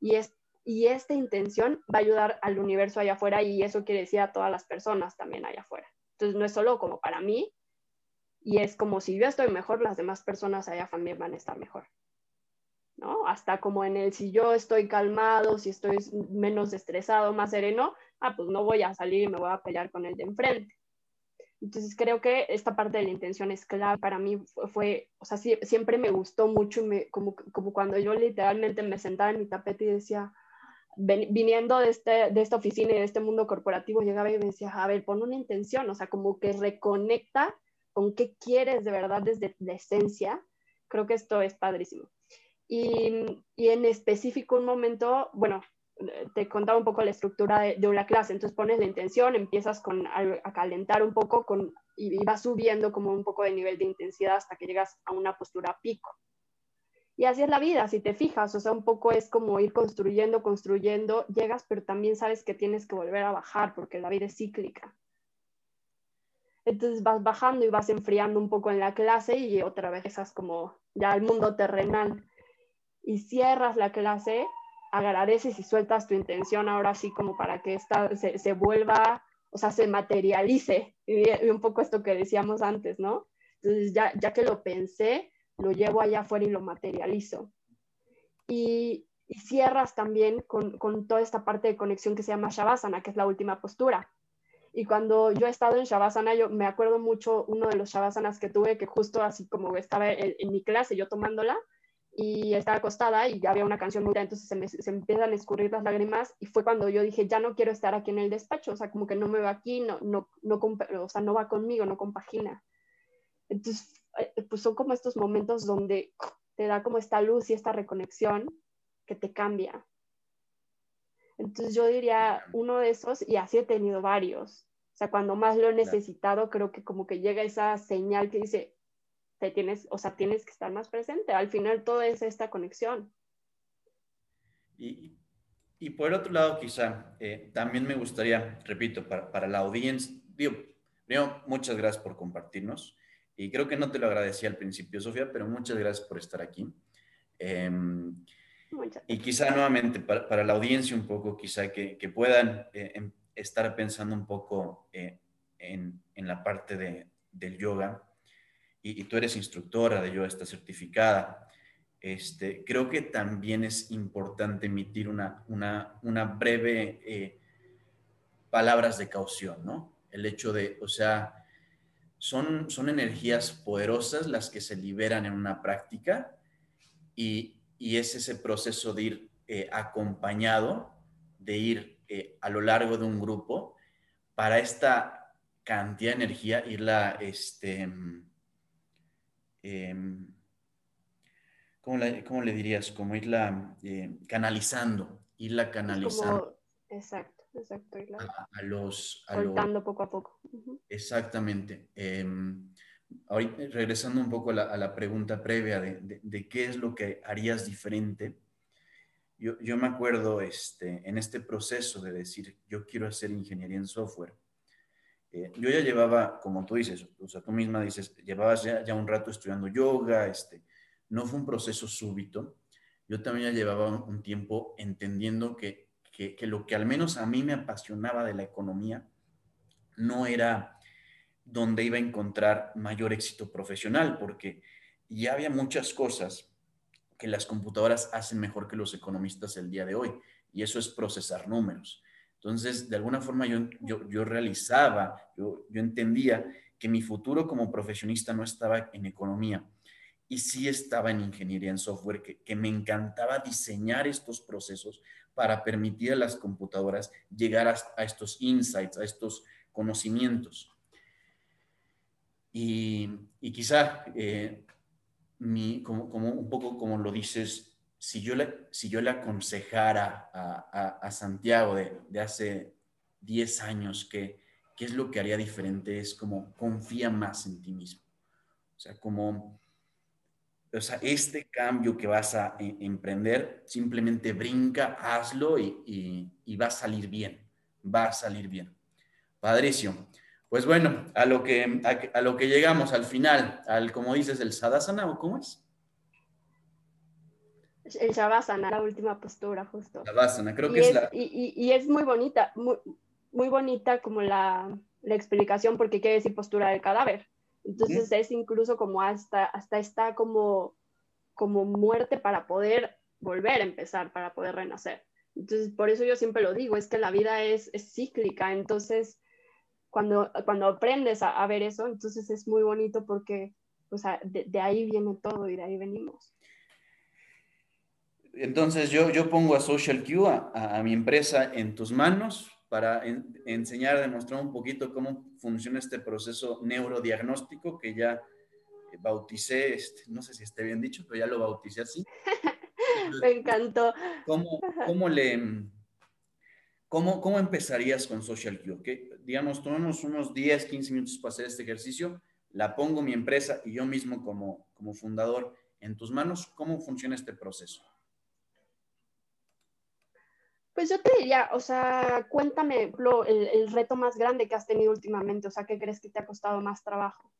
B: y es y esta intención va a ayudar al universo allá afuera y eso quiere decir a todas las personas también allá afuera. Entonces no es solo como para mí, y es como si yo estoy mejor, las demás personas allá también van a estar mejor. ¿No? Hasta como en el si yo estoy calmado, si estoy menos estresado, más sereno, ah, pues no voy a salir y me voy a pelear con el de enfrente. Entonces creo que esta parte de la intención es clave para mí. Fue, o sea, siempre me gustó mucho, como, como cuando yo literalmente me sentaba en mi tapete y decía, viniendo de, este, de esta oficina y de este mundo corporativo, llegaba y me decía, a ver, pon una intención, o sea, como que reconecta con qué quieres de verdad desde la esencia. Creo que esto es padrísimo. Y, y en específico un momento, bueno, te contaba un poco la estructura de, una clase, entonces pones la intención, empiezas con, a, calentar un poco con, y, vas subiendo como un poco de nivel de intensidad hasta que llegas a una postura pico. Y así es la vida, si te fijas, o sea, un poco es como ir construyendo, construyendo, llegas, pero también sabes que tienes que volver a bajar porque la vida es cíclica. Entonces vas bajando y vas enfriando un poco en la clase y otra vez estás como ya al mundo terrenal. Y cierras la clase agradeces y sueltas tu intención ahora sí como para que esta se, se vuelva, o sea, se materialice. Y, un poco esto que decíamos antes, ¿no? Entonces, ya, ya que lo pensé, lo llevo allá afuera y lo materializo. Y, y cierras también con, con, toda esta parte de conexión que se llama Shavasana, que es la última postura. Y cuando yo he estado en Shavasana, yo me acuerdo mucho uno de los Shavasanas que tuve, que justo así como estaba en, mi clase, yo tomándola, y estaba acostada y había una canción muy entonces se me, se empiezan a escurrir las lágrimas y fue cuando yo dije, ya no quiero estar aquí en el despacho, o sea, como que no me va aquí, no, no, no, o sea, no va conmigo, no compagina. Entonces, pues son como estos momentos donde te da como esta luz y esta reconexión que te cambia. Entonces yo diría uno de esos, y así he tenido varios. O sea, cuando más lo he necesitado, creo que como que llega esa señal que dice, te tienes, o sea, tienes que estar más presente. Al final todo es esta conexión.
A: Y, y por otro lado, quizá, eh, también me gustaría, repito, para, para la audiencia, digo, primero, muchas gracias por compartirnos. Y creo que no te lo agradecí al principio, Sofía, pero muchas gracias por estar aquí. Em, y quizá nuevamente para, para, la audiencia un poco, quizá que, que puedan eh, em, estar pensando un poco eh, en, en, la parte de, del yoga y, tú eres instructora de yoga, está certificada, este, creo que también es importante emitir una, una, una breve eh, palabras de caución, ¿no? El hecho de, o sea, son, son energías poderosas las que se liberan en una práctica y, y es ese proceso de ir eh, acompañado, de ir eh, a lo largo de un grupo para esta cantidad de energía irla, este, Em, ¿cómo, le dirías? Como irla eh, canalizando, irla canalizando.
B: exacto, exacto.
A: A, los...
B: soltando poco a poco.
A: Exactamente. Em, ahorita, regresando un poco a la, pregunta previa de, qué es lo que harías diferente, yo, yo, me acuerdo este, en este proceso de decir, yo quiero hacer ingeniería en software, eh, yo ya llevaba, como tú dices, o sea, tú misma dices, llevabas ya, un rato estudiando yoga, este, no fue un proceso súbito. Yo también ya llevaba un, tiempo entendiendo que, que, lo que al menos a mí me apasionaba de la economía no era donde iba a encontrar mayor éxito profesional, porque ya había muchas cosas que las computadoras hacen mejor que los economistas el día de hoy, y eso es procesar números. Entonces, de alguna forma yo, yo, realizaba, yo, yo entendía que mi futuro como profesionista no estaba en economía y sí estaba en ingeniería en software, que, que, me encantaba diseñar estos procesos para permitir a las computadoras llegar a, estos insights, a estos conocimientos. Y, y quizá, eh, mi, como, un poco como lo dices, si yo le, si yo le aconsejara a, Santiago de, hace 10 años que qué es lo que haría diferente, es como confía más en ti mismo. O sea, como, o sea, este cambio que vas a e, emprender, simplemente brinca, hazlo y, va a salir bien, va a salir bien. Padrísimo. Pues bueno, a lo que, a, a lo que llegamos al final, al, como dices, el Sadasana, ¿o cómo es?
B: El Shavasana, la última postura, justo.
A: Shavasana, creo que es, la...
B: Y, y, es muy bonita, muy, muy bonita como la, la, explicación porque quiere decir postura del cadáver. Entonces es incluso como hasta, hasta está como, como muerte para poder volver a empezar, para poder renacer. Entonces, por eso yo siempre lo digo, es que la vida es, es cíclica. Entonces, cuando, cuando aprendes a, ver eso, entonces es muy bonito porque o sea, de, ahí viene todo y de ahí venimos.
A: Entonces yo, yo pongo a Social Q, a, a mi empresa, en tus manos para enseñar, demostrar un poquito cómo funciona este proceso neurodiagnóstico que ya bauticé, este, no sé si esté bien dicho, pero ya lo bauticé así. *laughs*
B: Me encantó.
A: ¿Cómo, cómo le... ¿Cómo, ¿Cómo empezarías con Social? ¿Okay? Digamos, tomamos unos 10, 15 minutos para hacer este ejercicio, la pongo mi empresa y yo mismo como, como fundador en tus manos. ¿Cómo funciona este proceso?
B: Pues yo te diría, o sea, cuéntame lo, el, el, reto más grande que has tenido últimamente, o sea, ¿qué crees que te ha costado más trabajo?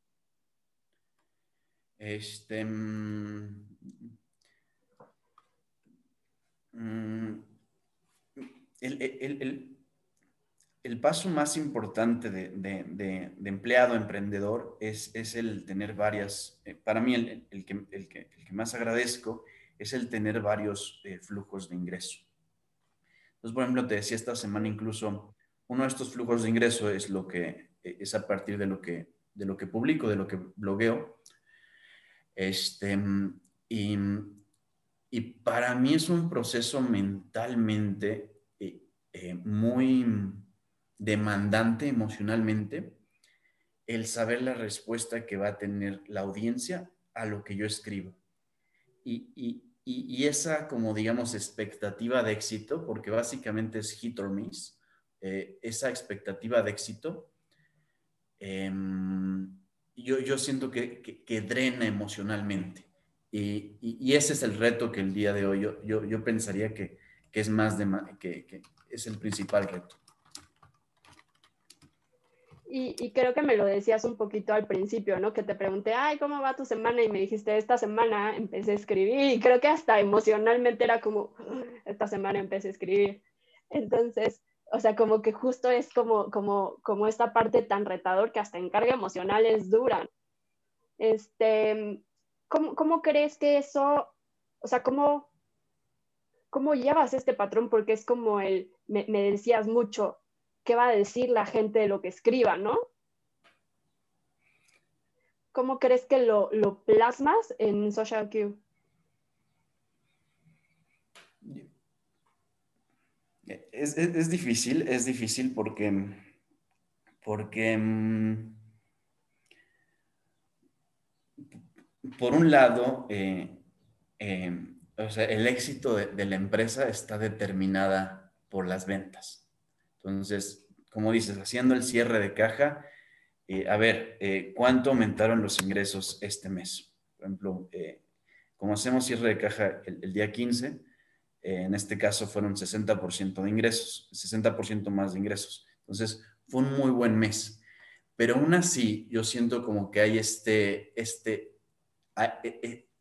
A: Este. Mm, mm, el, el, el, paso más importante de, de, de, empleado emprendedor es, es, el tener varias, eh, para mí el, que, el, que, que, más agradezco es el tener varios eh, flujos de ingreso. Entonces, por ejemplo, te decía esta semana incluso, uno de estos flujos de ingreso es lo que es a partir de lo que, de lo que publico, de lo que blogueo. Este, y, y para mí es un proceso mentalmente eh, eh, muy demandante emocionalmente el saber la respuesta que va a tener la audiencia a lo que yo escribo. Y, y, y, esa, como digamos, expectativa de éxito, porque básicamente es hit or miss, eh, esa expectativa de éxito, em, yo, yo, siento que, que, drena emocionalmente. Y, y, ese es el reto que el día de hoy yo, yo, yo pensaría que, que, es más de, que, que es el principal reto.
B: Y, creo que me lo decías un poquito al principio, ¿no? Que te pregunté, ay, ¿cómo va tu semana? Y me dijiste, esta semana empecé a escribir. Y creo que hasta emocionalmente era como, esta semana empecé a escribir. Entonces, o sea, como que justo es como, como, como esta parte tan retador que hasta en carga emocional es dura. Este, ¿cómo, cómo crees que eso, o sea, cómo, cómo llevas este patrón? Porque es como el, me, me decías mucho, qué va a decir la gente de lo que escriba, ¿no? ¿Cómo crees que lo, plasmas en Social Q?
A: Es, difícil, es difícil porque, porque mm, por un lado, eh, eh, el éxito de la empresa está determinada por las ventas. Entonces, como dices, haciendo el cierre de caja, eh, a ver, eh, ¿cuánto aumentaron los ingresos este mes? Por ejemplo, eh, como hacemos cierre de caja el, día 15, en este caso fueron 60% de ingresos, 60% más de ingresos. Entonces, fue un muy buen mes. Pero aún así, yo siento como que hay este, este,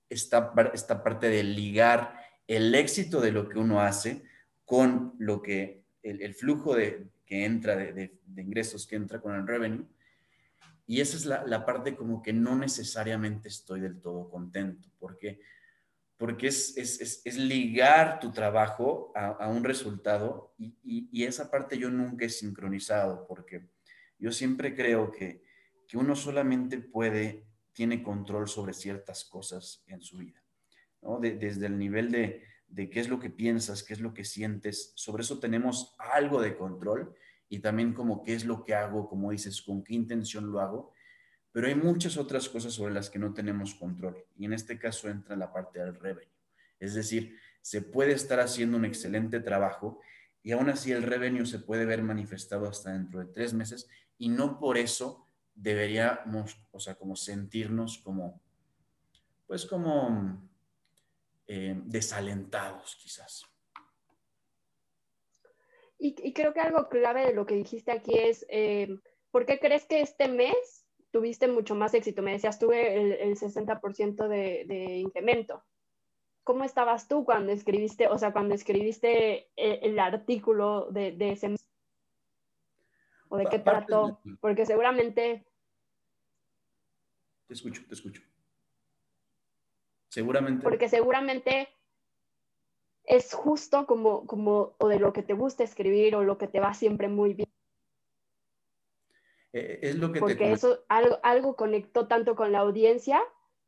A: esta, esta parte de ligar el éxito de lo que uno hace con lo que el, flujo de, que entra de, ingresos que entra con el revenue. Y esa es la, parte como que no necesariamente estoy del todo contento, porque, porque es, es, ligar tu trabajo a, un resultado y, y, esa parte yo nunca he sincronizado, porque yo siempre creo que, que uno solamente puede, tiene control sobre ciertas cosas en su vida, ¿no? desde el nivel de, de qué es lo que piensas, qué es lo que sientes. Sobre eso tenemos algo de control y también como qué es lo que hago, como dices, con qué intención lo hago. Pero hay muchas otras cosas sobre las que no tenemos control y en este caso entra la parte del revenue. Es decir, se puede estar haciendo un excelente trabajo y aún así el revenue se puede ver manifestado hasta dentro de tres meses y no por eso deberíamos, o sea, como sentirnos como, pues como eh, desalentados quizás.
B: Y, creo que algo clave de lo que dijiste aquí es, eh, ¿por qué crees que este mes tuviste mucho más éxito? Me decías, tuve el, 60% de, de, incremento. ¿Cómo estabas tú cuando escribiste, o sea, cuando escribiste eh, el, artículo de, de, ese mes? ¿O de qué trató? Porque seguramente...
A: Te escucho, te escucho. Seguramente.
B: Porque seguramente es justo como, como, o de lo que te gusta escribir o lo que te va siempre muy bien.
A: Eh, es lo que
B: Porque eso algo, algo conectó tanto con la audiencia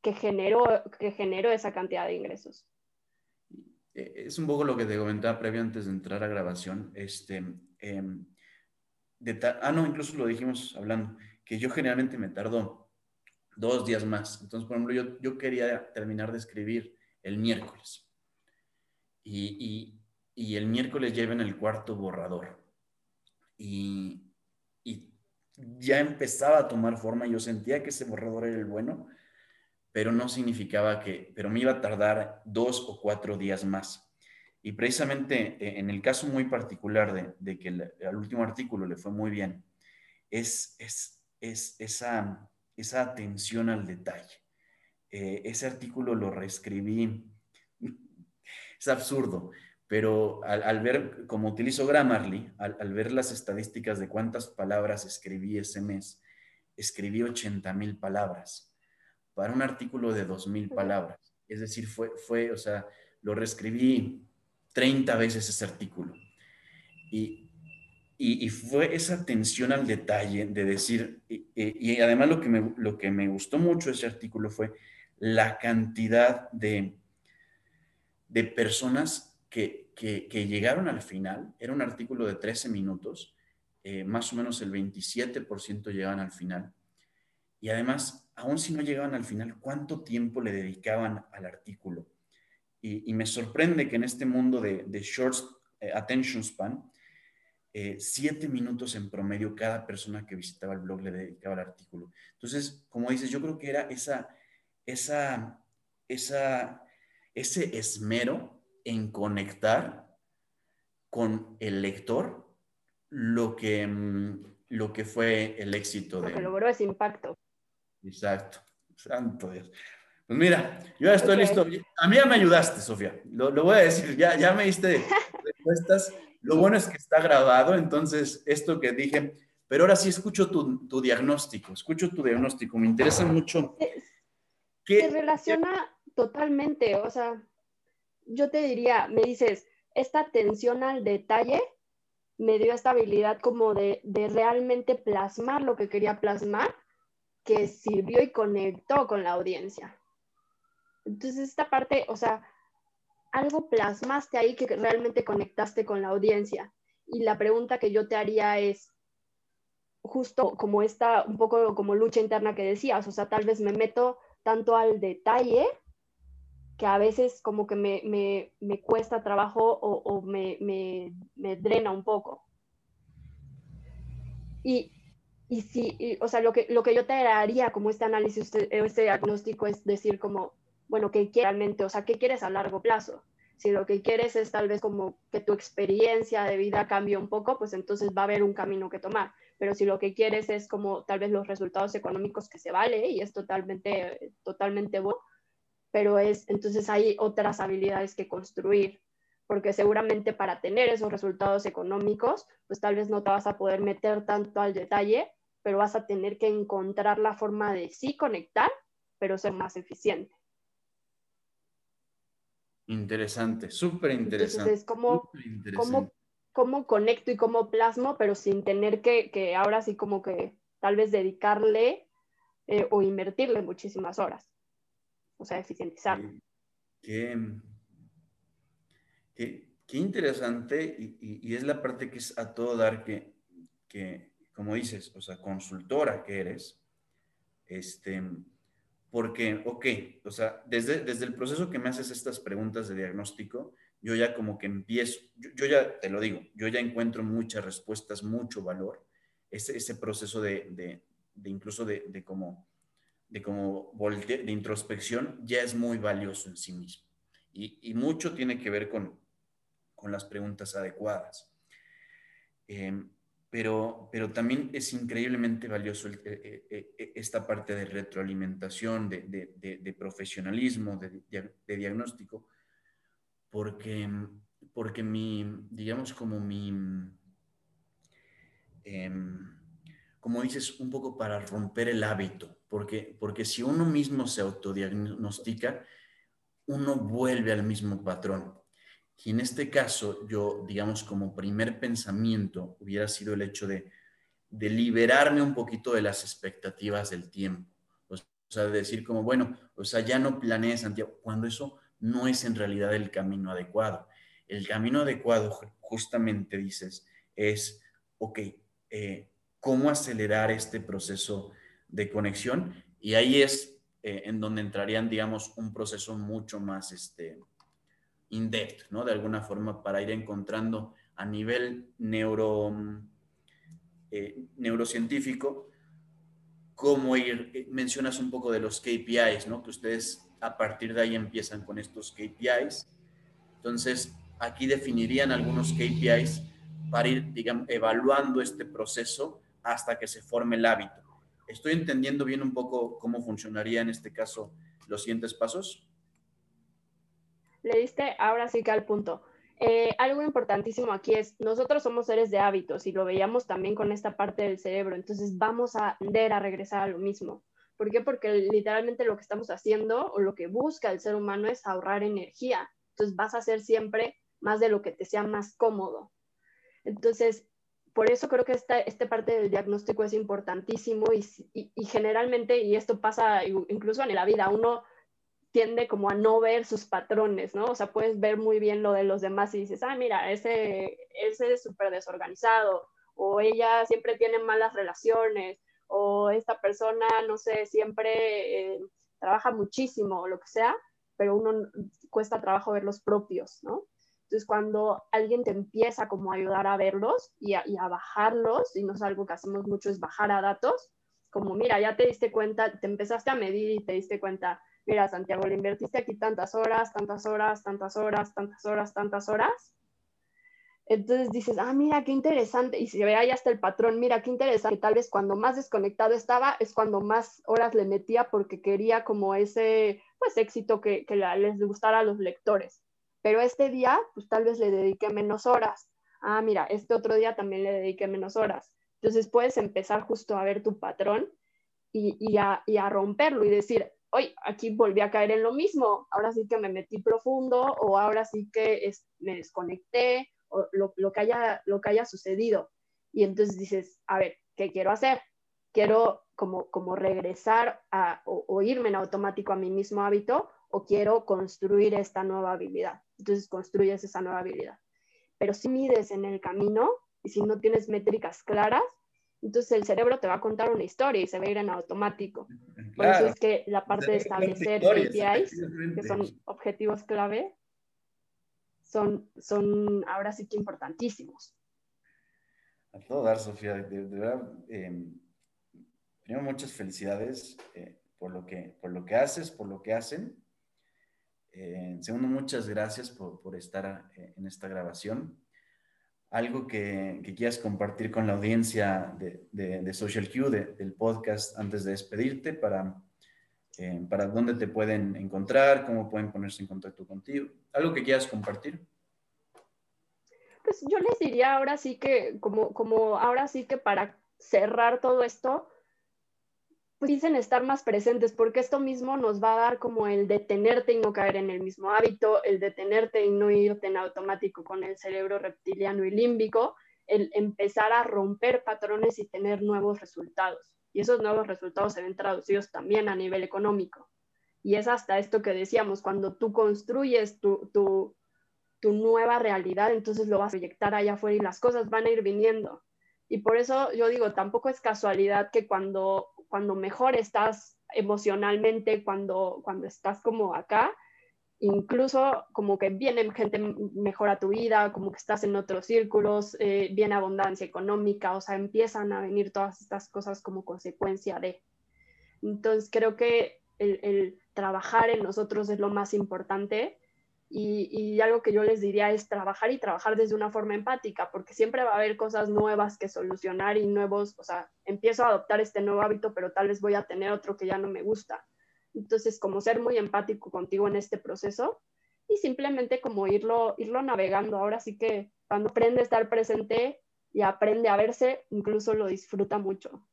B: que generó, que generó esa cantidad de ingresos.
A: Eh, es un poco lo que te comentaba previo antes de entrar a grabación. Este, em, ah, no, incluso lo dijimos hablando, que yo generalmente me tardo dos días más. Entonces, por ejemplo, yo, yo quería terminar de escribir el miércoles. Y, y, y el miércoles ya en el cuarto borrador. Y, ya empezaba a tomar forma, yo sentía que ese borrador era el bueno, pero no significaba que, pero me iba a tardar dos o cuatro días más. Y precisamente eh, en el caso muy particular de, que el, al último artículo le fue muy bien, es, es, es esa, esa atención al detalle. Eh, ese artículo lo reescribí, *laughs* es absurdo, pero al, ver, como utilizo Grammarly, al, ver las estadísticas de cuántas palabras escribí ese mes, escribí 80 mil palabras para un artículo de 2 mil palabras. Es decir, fue, fue, o sea, lo reescribí 30 veces ese artículo. Y, y, fue esa atención al detalle de decir, y, además lo que, me, lo que me gustó mucho ese artículo fue la cantidad de, de personas que, llegaron al final, era un artículo de 13 minutos, eh, más o menos el 27% llegaban al final. Y además, aún si no llegaban al final, ¿cuánto tiempo le dedicaban al artículo? Y, me sorprende que en este mundo de, de short eh, attention span, eh, siete minutos en promedio cada persona que visitaba el blog le dedicaba al artículo. Entonces, como dices, yo creo que era esa, esa, esa, ese esmero en conectar con el lector lo que, mm, lo que fue el éxito
B: de...
A: Lo que
B: logró ese impacto.
A: Exacto. Santo Dios. Pues mira, yo ya estoy listo. A mí ya me ayudaste, Sofía. Lo, voy a decir, ya, ya me diste *laughs* respuestas. Lo bueno es que está grabado, entonces esto que dije, pero ahora sí escucho tu, tu diagnóstico, escucho tu diagnóstico. Me interesa mucho.
B: Se relaciona totalmente, o sea, yo te diría, me dices, esta atención al detalle me dio esta habilidad como de, realmente plasmar lo que quería plasmar, que sirvió y conectó con la audiencia. Entonces, esta parte, o sea, algo plasmaste ahí que realmente conectaste con la audiencia. Y la pregunta que yo te haría es, justo como esta, un poco como lucha interna que decías, o sea, tal vez me meto tanto al detalle que a veces como que me, cuesta trabajo o, me, drena un poco. Y, y si, o sea, lo que, lo que yo te haría como este análisis, este, este diagnóstico es decir como, bueno, ¿qué quieres realmente? O sea, ¿qué quieres a largo plazo? Si lo que quieres es tal vez como que tu experiencia de vida cambie un poco, pues entonces va a haber un camino que tomar. Pero si lo que quieres es como tal vez los resultados económicos que se vale y es totalmente, totalmente bueno, pero es, entonces hay otras habilidades que construir, porque seguramente para tener esos resultados económicos, pues tal vez no te vas a poder meter tanto al detalle, pero vas a tener que encontrar la forma de sí conectar, pero ser más eficiente.
A: Interesante, súper interesante.
B: Entonces es como, cómo, conecto y cómo plasmo, pero sin tener que, que ahora sí como que tal vez dedicarle eh, o invertirle muchísimas horas o sea, eficientizar.
A: Qué, qué, interesante y, es la parte que es a todo dar que, que, como dices, o sea, consultora que eres, este, porque, ok, o sea, desde, desde el proceso que me haces estas preguntas de diagnóstico, yo ya como que empiezo, yo, ya te lo digo, yo ya encuentro muchas respuestas, mucho valor, ese, ese proceso de, de, de incluso de, de como de como de introspección ya es muy valioso en sí mismo. Y, mucho tiene que ver con, con las preguntas adecuadas. Em, pero, pero también es increíblemente valioso eh, eh, eh, esta parte de retroalimentación, de, profesionalismo, de, diagnóstico, porque, porque mi, digamos, como mi, em, como dices, un poco para romper el hábito porque, porque si uno mismo se autodiagnostica, uno vuelve al mismo patrón. Y en este caso, yo, digamos, como primer pensamiento hubiera sido el hecho de, de liberarme un poquito de las expectativas del tiempo. O sea, de decir como, bueno, o sea, ya no planeé Santiago, cuando eso no es en realidad el camino adecuado. El camino adecuado, justamente dices, es, ok, eh, ¿cómo acelerar este proceso de conexión? Y ahí es eh, en donde entrarían, digamos, un proceso mucho más este, in-depth, ¿no? De alguna forma, para ir encontrando a nivel neuro, eh, neurocientífico, cómo ir, eh, mencionas un poco de los KPIs, ¿no? Que ustedes a partir de ahí empiezan con estos KPIs. Entonces, aquí definirían algunos KPIs para ir, digamos, evaluando este proceso hasta que se forme el hábito. ¿Estoy entendiendo bien un poco cómo funcionaría en este caso los siguientes pasos?
B: Le diste ahora sí que al punto. Eh, algo importantísimo aquí es, nosotros somos seres de hábitos y lo veíamos también con esta parte del cerebro, entonces vamos a tender a regresar a lo mismo. ¿Por qué? Porque literalmente lo que estamos haciendo o lo que busca el ser humano es ahorrar energía. Entonces vas a hacer siempre más de lo que te sea más cómodo. Entonces, por eso creo que esta, esta parte del diagnóstico es importantísimo y, y generalmente, y esto pasa incluso en la vida, uno tiende como a no ver sus patrones, ¿no? O sea, puedes ver muy bien lo de los demás y dices, ah, mira, ese, ese es súper desorganizado, o ella siempre tiene malas relaciones, o esta persona, no sé, siempre eh, trabaja muchísimo, o lo que sea, pero uno cuesta trabajo ver los propios, ¿no? Entonces, cuando alguien te empieza como a ayudar a verlos y a, y a bajarlos, y no es algo que hacemos mucho, es bajar a datos, como, mira, ya te diste cuenta, te empezaste a medir y te diste cuenta, mira, Santiago, le invertiste aquí tantas horas, tantas horas, tantas horas, tantas horas, tantas horas. Entonces dices, ah, mira, qué interesante. Y se ve ahí hasta el patrón, mira, qué interesante. Tal vez cuando más desconectado estaba es cuando más horas le metía porque quería como ese, pues, éxito que, que les gustara a los lectores. Pero este día, pues tal vez le dediqué menos horas. Ah, mira, este otro día también le dediqué menos horas. Entonces puedes empezar justo a ver tu patrón y, a, y a romperlo y decir, hoy aquí volví a caer en lo mismo, ahora sí que me metí profundo o ahora sí que me desconecté o lo, que haya, lo que haya sucedido. Y entonces dices, a ver, ¿qué quiero hacer? Quiero como, como regresar a, o, irme en automático a mi mismo hábito o quiero construir esta nueva habilidad. Entonces construyes esa nueva habilidad. Pero si mides en el camino y si no tienes métricas claras, entonces el cerebro te va a contar una historia y se va a ir en automático. Por eso es que la parte de establecer KPIs, que son objetivos clave, son, son ahora sí que importantísimos.
A: A todo dar, Sofía, de, verdad, eh, primero muchas felicidades eh, por, lo que, por lo que haces, por lo que hacen. Eh, segundo, muchas gracias por, por estar eh, en esta grabación algo que, quieras compartir con la audiencia de, Social Q, del podcast, antes de despedirte, para, eh, para dónde te pueden encontrar, cómo pueden ponerse en contacto contigo. ¿Algo que quieras compartir?
B: Pues yo les diría ahora sí que, como, como ahora sí que para cerrar todo esto, dicen estar más presentes, porque esto mismo nos va a dar como el detenerte y no caer en el mismo hábito, el detenerte y no irte en automático con el cerebro reptiliano y límbico, el empezar a romper patrones y tener nuevos resultados. Y esos nuevos resultados se ven traducidos también a nivel económico. Y es hasta esto que decíamos, cuando tú construyes tu, tu, tu nueva realidad, entonces lo vas a proyectar allá afuera y las cosas van a ir viniendo. Y por eso yo digo, tampoco es casualidad que cuando cuando mejor estás emocionalmente, cuando, cuando estás como acá, incluso como que viene gente mejor a tu vida, como que estás en otros círculos, eh, viene abundancia económica, o sea, empiezan a venir todas estas cosas como consecuencia de. Entonces creo que el, el trabajar en nosotros es lo más importante y, algo que yo les diría es trabajar y trabajar desde una forma empática, porque siempre va a haber cosas nuevas que solucionar y nuevos, o sea, empiezo a adoptar este nuevo hábito, pero tal vez voy a tener otro que ya no me gusta. Entonces, como ser muy empático contigo en este proceso y simplemente como irlo, irlo navegando. Ahora sí que cuando aprende a estar presente y aprende a verse, incluso lo disfruta mucho.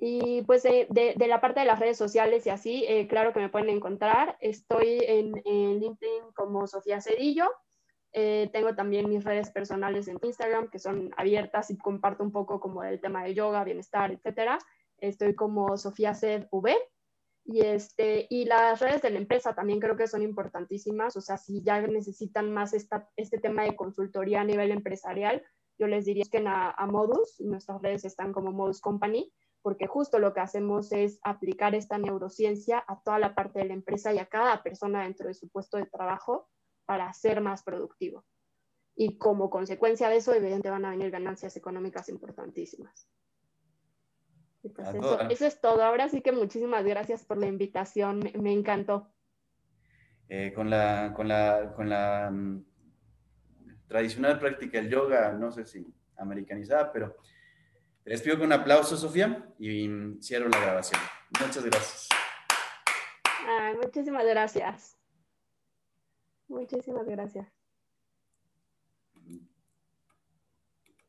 B: Y pues de, de, la parte de las redes sociales y así, eh, claro que me pueden encontrar. Estoy en, en, LinkedIn como Sofía Cedillo Eh, tengo también mis redes personales en Instagram que son abiertas y comparto un poco como el tema de yoga, bienestar, etcétera. Estoy como Sofía Sed V. Y, este, y las redes de la empresa también creo que son importantísimas. O sea, si ya necesitan más esta, este tema de consultoría a nivel empresarial, yo les diría que a, a Modus, nuestras redes están como Modus Company, porque justo lo que hacemos es aplicar esta neurociencia a toda la parte de la empresa y a cada persona dentro de su puesto de trabajo para ser más productivo. Y como consecuencia de eso, evidentemente van a venir ganancias económicas importantísimas. Pues eso, es todo. Ahora sí que muchísimas gracias por la invitación, me, encantó.
A: Eh, con la, con la, con la mm, tradicional práctica del yoga, no sé si americanizada, pero les pido con un aplauso, Sofía, y cierro la grabación. Muchas gracias.
B: muchísimas gracias. Muchísimas gracias.